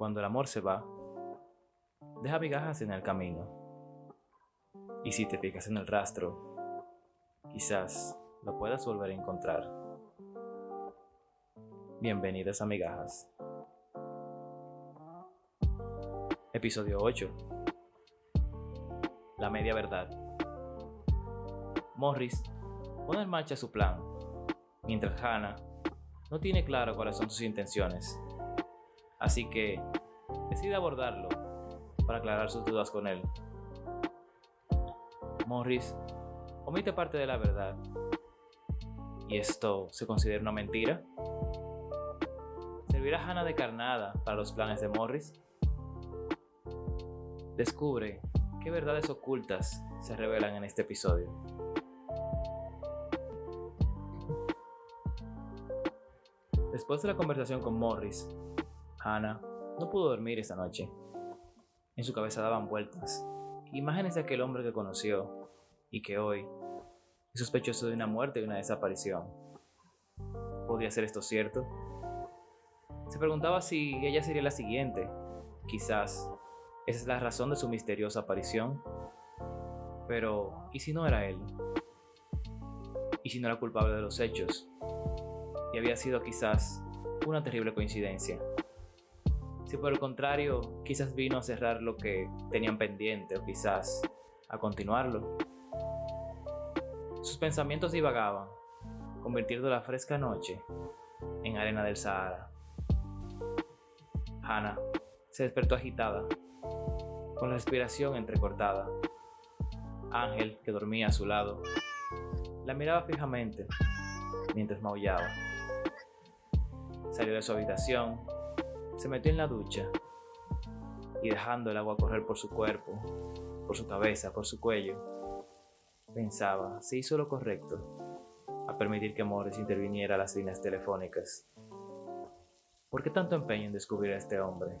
cuando el amor se va, deja migajas en el camino. Y si te fijas en el rastro, quizás lo puedas volver a encontrar. Bienvenidas a Migajas. Episodio 8. La media verdad. Morris pone en marcha su plan, mientras Hannah no tiene claro cuáles son sus intenciones. Así que decide abordarlo para aclarar sus dudas con él. Morris omite parte de la verdad. ¿Y esto se considera una mentira? ¿Servirá Hannah de carnada para los planes de Morris? Descubre qué verdades ocultas se revelan en este episodio. Después de la conversación con Morris, Hannah no pudo dormir esa noche. En su cabeza daban vueltas imágenes de aquel hombre que conoció y que hoy es sospechoso de una muerte y una desaparición. ¿Podría ser esto cierto? Se preguntaba si ella sería la siguiente. Quizás esa es la razón de su misteriosa aparición. Pero, ¿y si no era él? ¿Y si no era culpable de los hechos? Y había sido quizás una terrible coincidencia. Si por el contrario, quizás vino a cerrar lo que tenían pendiente o quizás a continuarlo. Sus pensamientos divagaban, convirtiendo la fresca noche en arena del Sahara. Hannah se despertó agitada, con la respiración entrecortada. Ángel, que dormía a su lado, la miraba fijamente mientras maullaba. Salió de su habitación se metió en la ducha y dejando el agua correr por su cuerpo, por su cabeza, por su cuello, pensaba si hizo lo correcto a permitir que Morris interviniera a las líneas telefónicas. ¿Por qué tanto empeño en descubrir a este hombre?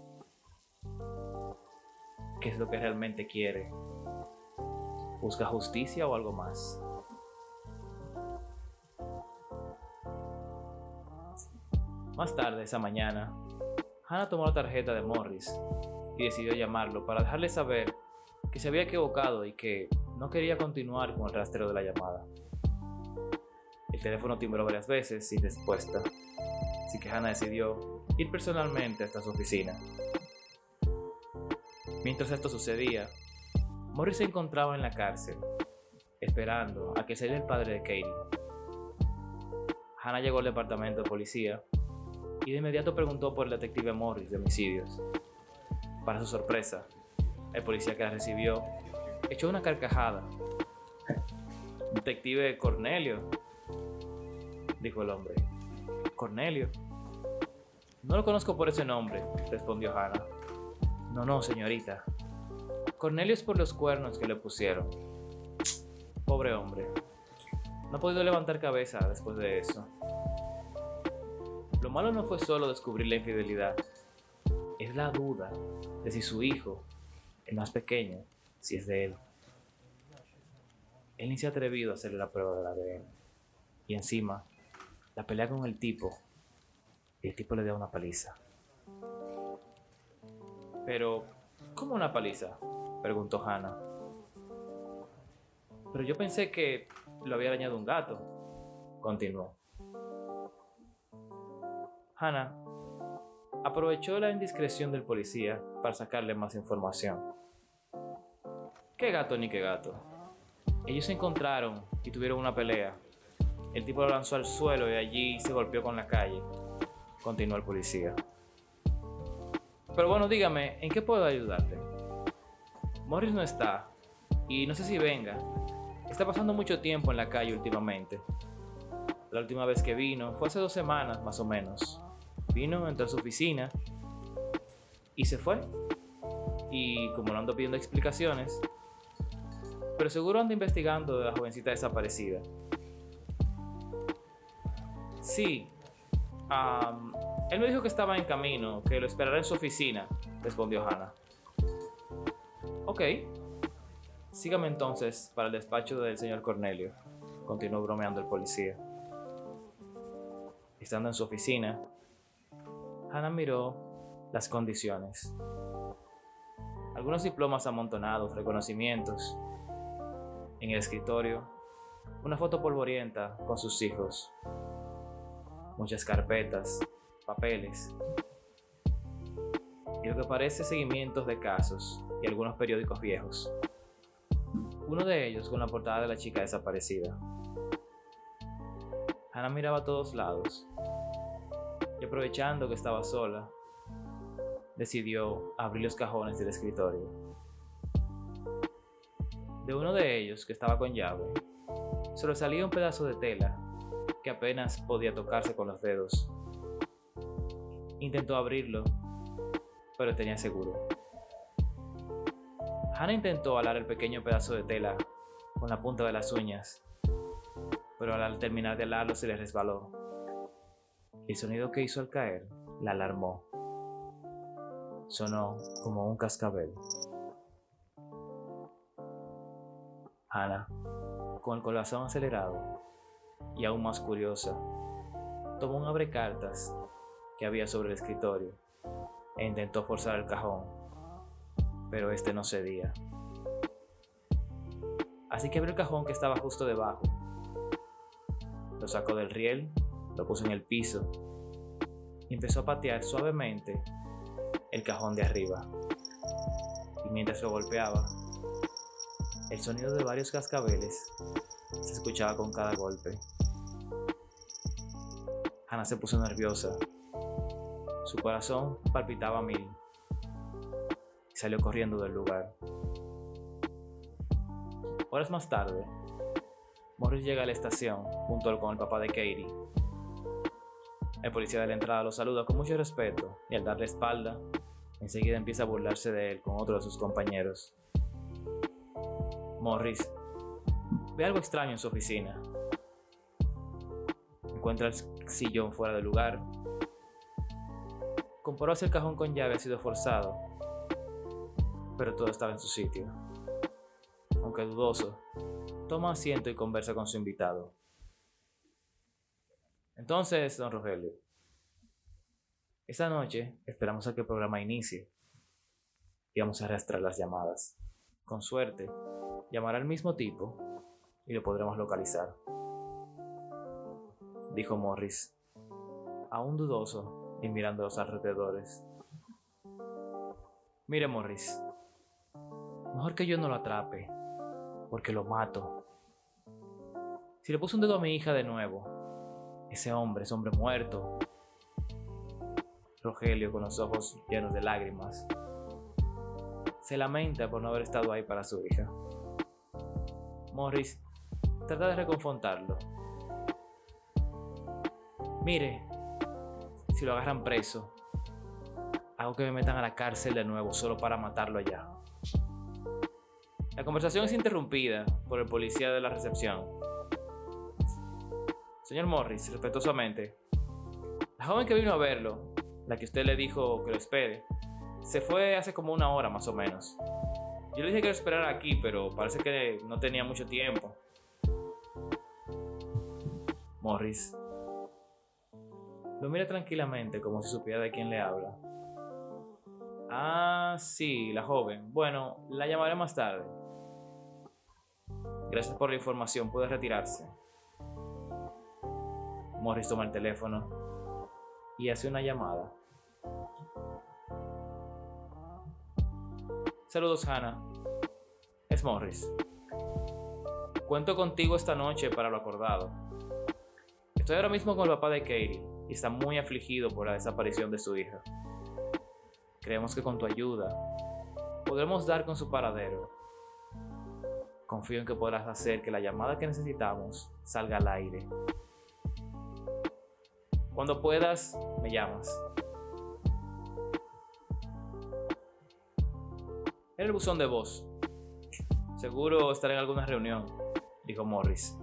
¿Qué es lo que realmente quiere? ¿Busca justicia o algo más? Más tarde esa mañana, Hannah tomó la tarjeta de Morris y decidió llamarlo para dejarle saber que se había equivocado y que no quería continuar con el rastreo de la llamada. El teléfono timbró varias veces sin respuesta, así que Hannah decidió ir personalmente hasta su oficina. Mientras esto sucedía, Morris se encontraba en la cárcel, esperando a que saliera el padre de Katie. Hannah llegó al departamento de policía y de inmediato preguntó por el detective Morris de homicidios. Para su sorpresa, el policía que la recibió echó una carcajada. Detective Cornelio, dijo el hombre. Cornelio. No lo conozco por ese nombre, respondió Hannah. No, no, señorita. Cornelio es por los cuernos que le pusieron. Pobre hombre. No ha podido levantar cabeza después de eso. Lo malo no fue solo descubrir la infidelidad, es la duda de si su hijo, el más pequeño, si es de él. Él ni se ha atrevido a hacerle la prueba del ADN. Y encima, la pelea con el tipo, y el tipo le dio una paliza. Pero, ¿cómo una paliza? preguntó Hannah. Pero yo pensé que lo había dañado un gato, continuó. Hannah aprovechó la indiscreción del policía para sacarle más información. ¿Qué gato ni qué gato? Ellos se encontraron y tuvieron una pelea. El tipo lo lanzó al suelo y allí se golpeó con la calle. Continuó el policía. Pero bueno, dígame, ¿en qué puedo ayudarte? Morris no está y no sé si venga. Está pasando mucho tiempo en la calle últimamente. La última vez que vino fue hace dos semanas más o menos. Vino, entró a su oficina y se fue. Y como no ando pidiendo explicaciones, pero seguro anda investigando de la jovencita desaparecida. Sí, él me dijo que estaba en camino, que lo esperará en su oficina, respondió Hannah. Ok, sígame entonces para el despacho del señor Cornelio, continuó bromeando el policía. Estando en su oficina, Hannah miró las condiciones. Algunos diplomas amontonados, reconocimientos. En el escritorio, una foto polvorienta con sus hijos. Muchas carpetas, papeles. Y lo que parece seguimientos de casos y algunos periódicos viejos. Uno de ellos con la portada de la chica desaparecida. Ana miraba a todos lados aprovechando que estaba sola, decidió abrir los cajones del escritorio. De uno de ellos, que estaba con llave, solo salía un pedazo de tela que apenas podía tocarse con los dedos. Intentó abrirlo, pero tenía seguro. Hannah intentó alar el pequeño pedazo de tela con la punta de las uñas, pero al terminar de alarlo se le resbaló. El sonido que hizo al caer la alarmó. Sonó como un cascabel. Hannah, con el corazón acelerado y aún más curiosa, tomó un abrecartas que había sobre el escritorio e intentó forzar el cajón, pero este no cedía. Así que abrió el cajón que estaba justo debajo. Lo sacó del riel, lo puso en el piso y empezó a patear suavemente el cajón de arriba. Y mientras lo golpeaba, el sonido de varios cascabeles se escuchaba con cada golpe. Hannah se puso nerviosa. Su corazón palpitaba a mil y salió corriendo del lugar. Horas más tarde, Morris llega a la estación junto con el papá de Katie. El policía de la entrada lo saluda con mucho respeto y al darle espalda, Enseguida empieza a burlarse de él con otro de sus compañeros. Morris ve algo extraño en su oficina. Encuentra el sillón fuera de lugar. Comprobó si el cajón con llave ha sido forzado, pero todo estaba en su sitio. Aunque dudoso, toma asiento y conversa con su invitado. Entonces, don Rogelio, esta noche esperamos a que el programa inicie y vamos a arrastrar las llamadas. Con suerte, llamará al mismo tipo y lo podremos localizar. Dijo Morris, aún dudoso y mirando a los alrededores. Mire Morris, mejor que yo no lo atrape, porque lo mato. Si le puse un dedo a mi hija de nuevo, ese hombre es hombre muerto Rogelio, con los ojos llenos de lágrimas, se lamenta por no haber estado ahí para su hija. Morris trata de reconfortarlo. Mire, si lo agarran preso, hago que me metan a la cárcel de nuevo solo para matarlo allá. La conversación es interrumpida por el policía de la recepción. Señor Morris, respetuosamente, la joven que vino a verlo la que usted le dijo que lo espere, se fue hace como una hora más o menos. Yo le dije que lo esperara aquí, pero parece que no tenía mucho tiempo. Morris lo mira tranquilamente como si supiera de quién le habla. Ah, sí, la joven. Bueno, la llamaré más tarde. Gracias por la información, puede retirarse. Morris toma el teléfono y hace una llamada. Saludos, Hannah. Es Morris. Cuento contigo esta noche para lo acordado. Estoy ahora mismo con el papá de Katie y está muy afligido por la desaparición de su hija. Creemos que con tu ayuda podremos dar con su paradero. Confío en que podrás hacer que la llamada que necesitamos salga al aire. Cuando puedas, me llamas. En el buzón de voz. Seguro estaré en alguna reunión, dijo Morris.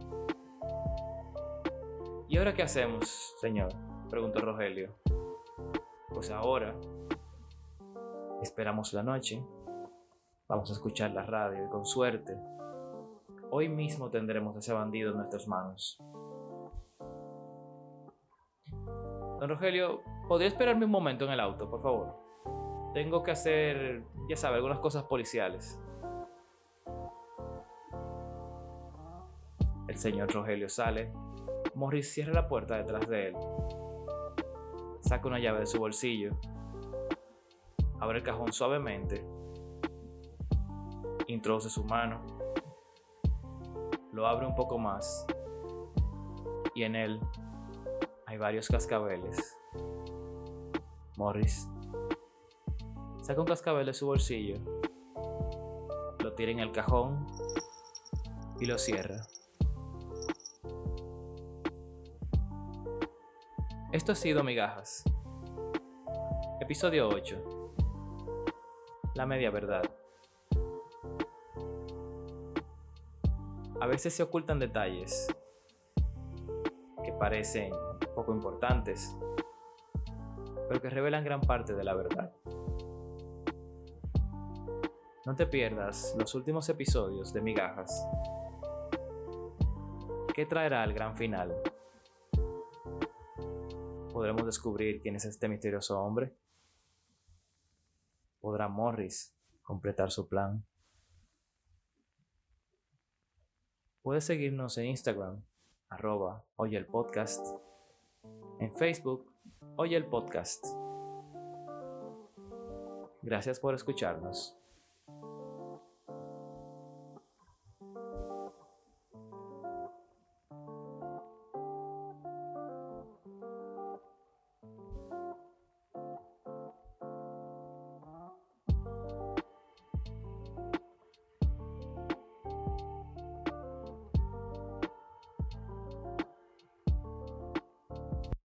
¿Y ahora qué hacemos, señor? preguntó Rogelio. Pues ahora esperamos la noche, vamos a escuchar la radio y con suerte, hoy mismo tendremos a ese bandido en nuestras manos. Don Rogelio, ¿podría esperarme un momento en el auto, por favor? tengo que hacer, ya sabe, algunas cosas policiales. El señor Rogelio sale. Morris cierra la puerta detrás de él. Saca una llave de su bolsillo. Abre el cajón suavemente. Introduce su mano. Lo abre un poco más. Y en él hay varios cascabeles. Morris saca un cascabel de su bolsillo, lo tira en el cajón y lo cierra. Esto ha sido Migajas. Episodio 8. La media verdad. A veces se ocultan detalles que parecen poco importantes, pero que revelan gran parte de la verdad. No te pierdas los últimos episodios de Migajas. ¿Qué traerá el gran final? ¿Podremos descubrir quién es este misterioso hombre? ¿Podrá Morris completar su plan? Puedes seguirnos en Instagram, arroba Oye el Podcast, en Facebook, Oye el Podcast. Gracias por escucharnos.